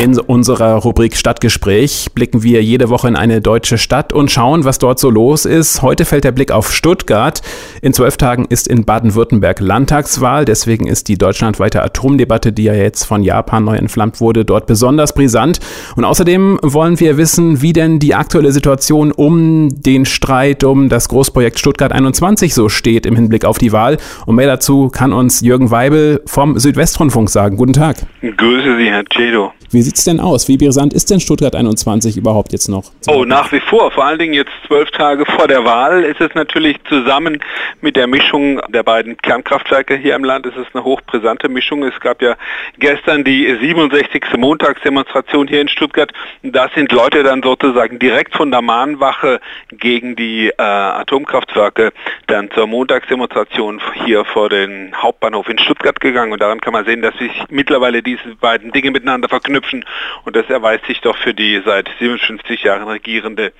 In unserer Rubrik Stadtgespräch blicken wir jede Woche in eine deutsche Stadt und schauen, was dort so los ist. Heute fällt der Blick auf Stuttgart. In zwölf Tagen ist in Baden-Württemberg Landtagswahl. Deswegen ist die deutschlandweite Atomdebatte, die ja jetzt von Japan neu entflammt wurde, dort besonders brisant. Und außerdem wollen wir wissen, wie denn die aktuelle Situation um den Streit um das Großprojekt Stuttgart 21 so steht im Hinblick auf die Wahl. Und mehr dazu kann uns Jürgen Weibel vom Südwestrundfunk sagen. Guten Tag. Grüße Sie, Herr Cedo. Wie sieht's denn aus? Wie brisant ist denn Stuttgart 21 überhaupt jetzt noch? Oh, nach wie vor. Vor allen Dingen jetzt zwölf Tage vor der Wahl ist es natürlich zusammen mit der Mischung der beiden Kernkraftwerke hier im Land. ist Es eine hochbrisante Mischung. Es gab ja gestern die 67. Montagsdemonstration hier in Stuttgart. Da sind Leute dann sozusagen direkt von der Mahnwache gegen die äh, Atomkraftwerke dann zur Montagsdemonstration hier vor den Hauptbahnhof in Stuttgart gegangen. Und daran kann man sehen, dass sich mittlerweile diese beiden Dinge miteinander verknüpfen Und das erweist sich doch für die seit 57 Jahren regierende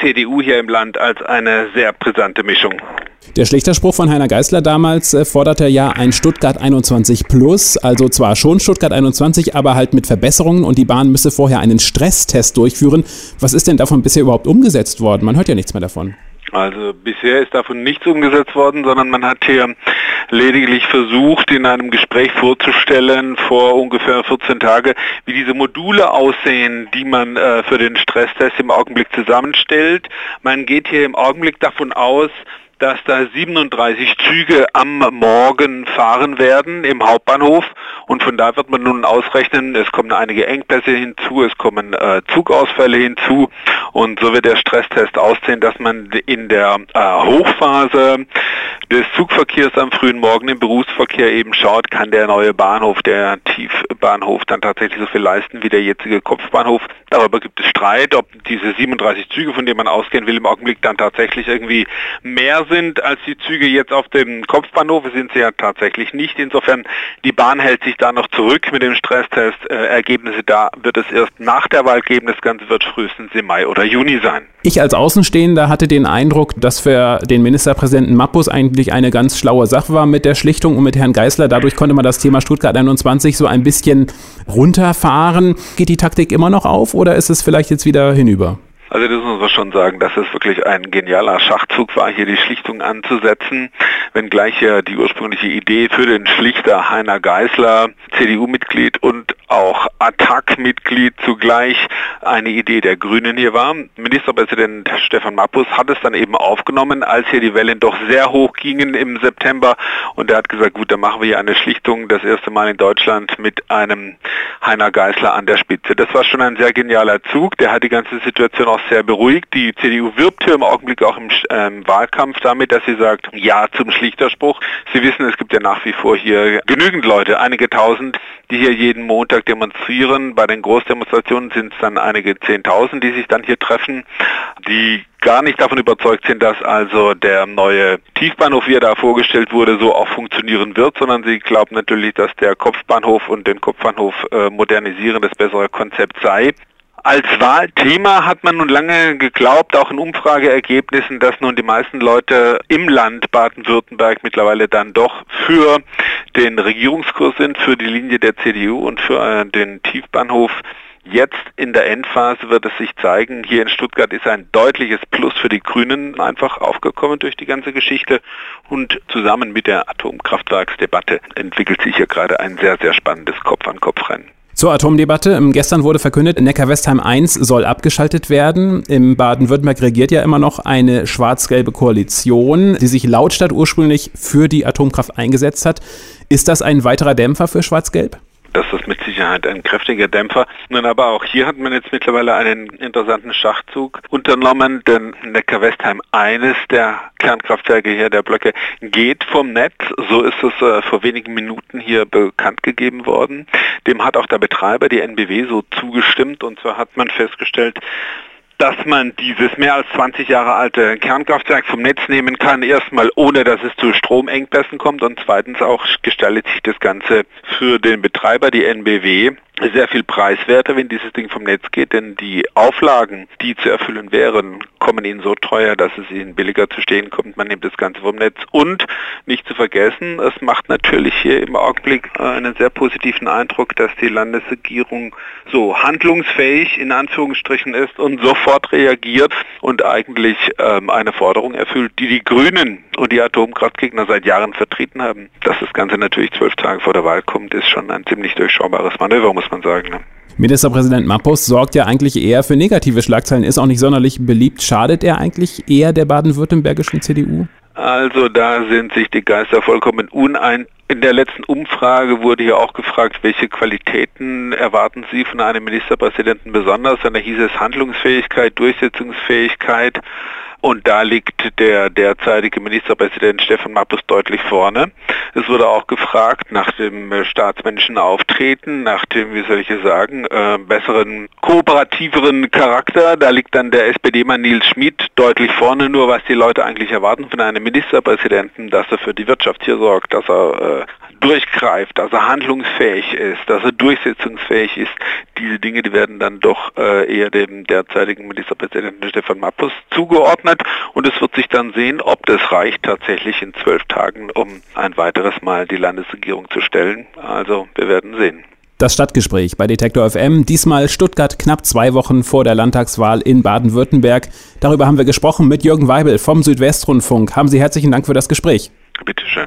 CDU hier im Land als eine sehr brisante Mischung. Der Schlichterspruch von Heiner Geißler damals äh, forderte ja ein Stuttgart 21 Plus, also zwar schon Stuttgart 21, aber halt mit Verbesserungen und die Bahn müsse vorher einen Stresstest durchführen. Was ist denn davon bisher überhaupt umgesetzt worden? Man hört ja nichts mehr davon. Also bisher ist davon nichts umgesetzt worden, sondern man hat hier lediglich versucht, in einem Gespräch vorzustellen, vor ungefähr 14 Tagen, wie diese Module aussehen, die man äh, für den Stresstest im Augenblick zusammenstellt. Man geht hier im Augenblick davon aus, dass da 37 Züge am Morgen fahren werden im Hauptbahnhof und von da wird man nun ausrechnen, es kommen einige Engpässe hinzu, es kommen äh, Zugausfälle hinzu und so wird der Stresstest aussehen, dass man in der äh, Hochphase des Zugverkehrs am frühen Morgen im Berufsverkehr eben schaut, kann der neue Bahnhof, der Tiefbahnhof dann tatsächlich so viel leisten wie der jetzige Kopfbahnhof. Darüber gibt es Streit, ob diese 37 Züge, von denen man ausgehen will, im Augenblick dann tatsächlich irgendwie mehr sind als die Züge jetzt auf dem Kopfbahnhof, sind sie ja tatsächlich nicht. Insofern, die Bahn hält sich da noch zurück mit dem Stresstest. Äh, Ergebnisse da wird es erst nach der Wahl geben. Das Ganze wird frühestens im Mai oder Juni sein. Ich als Außenstehender hatte den Eindruck, dass für den Ministerpräsidenten Mappus eigentlich eine ganz schlaue Sache war mit der Schlichtung und mit Herrn Geißler. Dadurch konnte man das Thema Stuttgart 21 so ein bisschen runterfahren. Geht die Taktik immer noch auf oder ist es vielleicht jetzt wieder hinüber? Also das muss man schon sagen, dass es wirklich ein genialer Schachzug war, hier die Schlichtung anzusetzen, wenngleich ja die ursprüngliche Idee für den Schlichter Heiner Geißler, CDU-Mitglied und auch Attac-Mitglied zugleich eine Idee der Grünen hier war. Ministerpräsident Stefan Mappus hat es dann eben aufgenommen, als hier die Wellen doch sehr hoch gingen im September und er hat gesagt, gut, dann machen wir hier eine Schlichtung, das erste Mal in Deutschland mit einem Heiner Geißler an der Spitze. Das war schon ein sehr genialer Zug, der hat die ganze Situation auch sehr beruhigt. Die CDU wirbt hier im Augenblick auch im ähm, Wahlkampf damit, dass sie sagt, ja zum Schlichterspruch. Sie wissen, es gibt ja nach wie vor hier genügend Leute, einige tausend, die hier jeden Montag demonstrieren. Bei den Großdemonstrationen sind es dann einige Zehntausend, die sich dann hier treffen, die gar nicht davon überzeugt sind, dass also der neue Tiefbahnhof, wie er da vorgestellt wurde, so auch funktionieren wird, sondern sie glauben natürlich, dass der Kopfbahnhof und den Kopfbahnhof äh, modernisieren das bessere Konzept sei. Als Wahlthema hat man nun lange geglaubt, auch in Umfrageergebnissen, dass nun die meisten Leute im Land Baden-Württemberg mittlerweile dann doch für den Regierungskurs sind, für die Linie der CDU und für äh, den Tiefbahnhof. Jetzt in der Endphase wird es sich zeigen, hier in Stuttgart ist ein deutliches Plus für die Grünen einfach aufgekommen durch die ganze Geschichte und zusammen mit der Atomkraftwerksdebatte entwickelt sich hier gerade ein sehr, sehr spannendes Kopf-an-Kopf-Rennen. Zur Atomdebatte. Ähm, gestern wurde verkündet, Neckar-Westheim 1 soll abgeschaltet werden. Im Baden-Württemberg regiert ja immer noch eine schwarz-gelbe Koalition, die sich lautstadt ursprünglich für die Atomkraft eingesetzt hat. Ist das ein weiterer Dämpfer für Schwarz-Gelb? Das ist mit Sicherheit ein kräftiger Dämpfer. Nun aber auch hier hat man jetzt mittlerweile einen interessanten Schachzug unternommen, denn Neckar-Westheim, eines der Kernkraftwerke hier der Blöcke, geht vom Netz. So ist es äh, vor wenigen Minuten hier bekannt gegeben worden. Dem hat auch der Betreiber, die NBW, so zugestimmt. Und zwar hat man festgestellt, dass man dieses mehr als 20 Jahre alte Kernkraftwerk vom Netz nehmen kann, erstmal ohne dass es zu Stromengpässen kommt und zweitens auch gestaltet sich das Ganze für den Betreiber, die NBW, sehr viel preiswerter, wenn dieses Ding vom Netz geht, denn die Auflagen, die zu erfüllen wären, kommen ihnen so teuer, dass es ihnen billiger zu stehen kommt. Man nimmt das Ganze vom Netz und nicht zu vergessen, es macht natürlich hier im Augenblick einen sehr positiven Eindruck, dass die Landesregierung so handlungsfähig in Anführungsstrichen ist und sofort reagiert und eigentlich ähm, eine Forderung erfüllt, die die Grünen und die Atomkraftgegner seit Jahren vertreten haben. Dass das Ganze natürlich zwölf Tage vor der Wahl kommt, ist schon ein ziemlich durchschaubares Manöver, muss man sagen. Ne? Ministerpräsident Mappus sorgt ja eigentlich eher für negative Schlagzeilen, ist auch nicht sonderlich beliebt. Schadet er eigentlich eher der baden-württembergischen CDU? Also da sind sich die Geister vollkommen unein. In der letzten Umfrage wurde ja auch gefragt, welche Qualitäten erwarten Sie von einem Ministerpräsidenten besonders? Und da hieß es Handlungsfähigkeit, Durchsetzungsfähigkeit. Und da liegt der derzeitige Ministerpräsident Stefan Mappus deutlich vorne. Es wurde auch gefragt nach dem äh, staatsmännischen Auftreten, nach dem, wie soll ich es sagen, äh, besseren, kooperativeren Charakter. Da liegt dann der SPD-Mann Nils Schmid deutlich vorne, nur was die Leute eigentlich erwarten von einem Ministerpräsidenten, dass er für die Wirtschaft hier sorgt, dass er äh, durchgreift, dass er handlungsfähig ist, dass er durchsetzungsfähig ist. Diese Dinge, die werden dann doch äh, eher dem derzeitigen Ministerpräsidenten Stefan Mappus zugeordnet und es wird sich dann sehen, ob das reicht tatsächlich in zwölf Tagen, um ein weiteres Mal die Landesregierung zu stellen. Also wir werden sehen. Das Stadtgespräch bei Detektor FM, diesmal Stuttgart knapp zwei Wochen vor der Landtagswahl in Baden-Württemberg. Darüber haben wir gesprochen mit Jürgen Weibel vom Südwestrundfunk. Haben Sie herzlichen Dank für das Gespräch. Bitteschön.